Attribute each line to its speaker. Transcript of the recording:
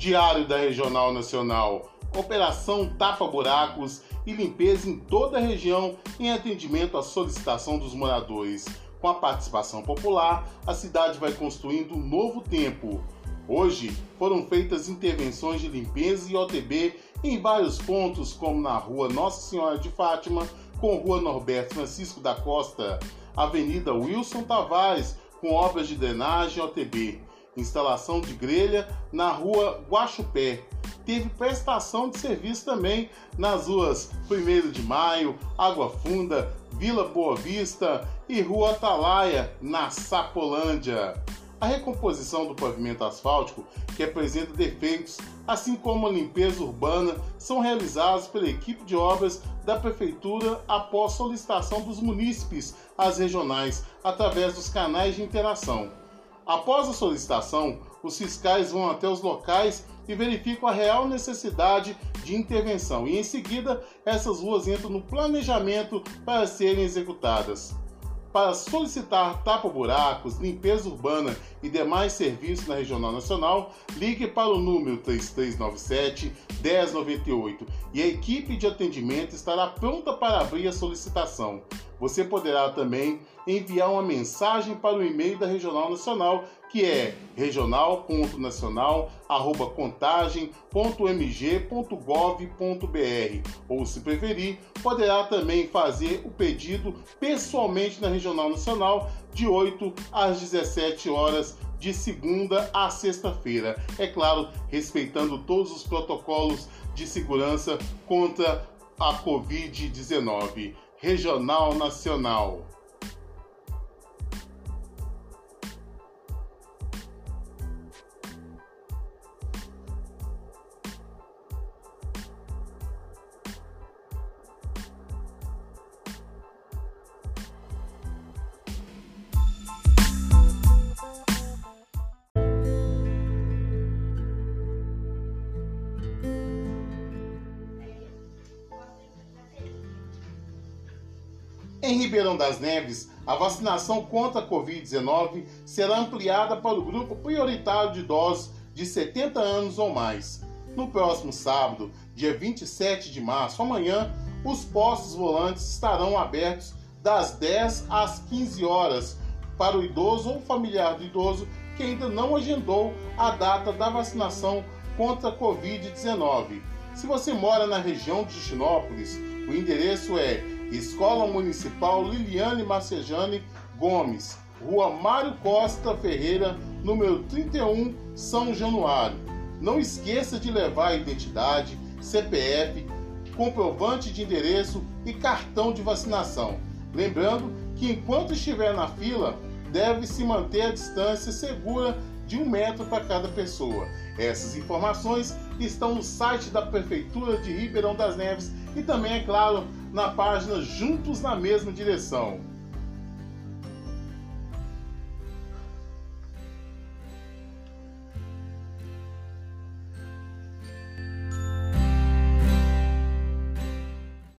Speaker 1: Diário da Regional Nacional. Operação Tapa Buracos e limpeza em toda a região em atendimento à solicitação dos moradores. Com a participação popular, a cidade vai construindo um novo tempo. Hoje foram feitas intervenções de limpeza e OTB em vários pontos, como na Rua Nossa Senhora de Fátima, com Rua Norberto Francisco da Costa, Avenida Wilson Tavares, com obras de drenagem OTB, instalação de grelha na Rua Guaxupé. Teve prestação de serviço também nas ruas 1 de Maio, Água Funda, Vila Boa Vista e Rua Atalaia, na Sapolândia. A recomposição do pavimento asfáltico, que apresenta defeitos, assim como a limpeza urbana, são realizados pela equipe de obras da Prefeitura após solicitação dos munícipes às regionais, através dos canais de interação. Após a solicitação, os fiscais vão até os locais e verificam a real necessidade de intervenção, e em seguida essas ruas entram no planejamento para serem executadas. Para solicitar tapa-buracos, limpeza urbana e demais serviços na Regional Nacional, ligue para o número 3397 1098 e a equipe de atendimento estará pronta para abrir a solicitação. Você poderá também enviar uma mensagem para o e-mail da Regional Nacional, que é regional.nacional@contagem.mg.gov.br, ou se preferir, poderá também fazer o pedido pessoalmente na Regional Nacional de 8 às 17 horas de segunda a sexta-feira. É claro, respeitando todos os protocolos de segurança contra a Covid-19 regional nacional. Em Ribeirão das Neves, a vacinação contra a Covid-19 será ampliada para o grupo prioritário de idosos de 70 anos ou mais. No próximo sábado, dia 27 de março, amanhã, os postos volantes estarão abertos das 10 às 15 horas para o idoso ou familiar do idoso que ainda não agendou a data da vacinação contra a Covid-19. Se você mora na região de Justinópolis, o endereço é Escola Municipal Liliane Marcejane Gomes, Rua Mário Costa Ferreira, número 31, São Januário. Não esqueça de levar a identidade, CPF, comprovante de endereço e cartão de vacinação. Lembrando que enquanto estiver na fila, deve se manter a distância segura de um metro para cada pessoa. Essas informações estão no site da Prefeitura de Ribeirão das Neves e também, é claro, na página Juntos na Mesma Direção.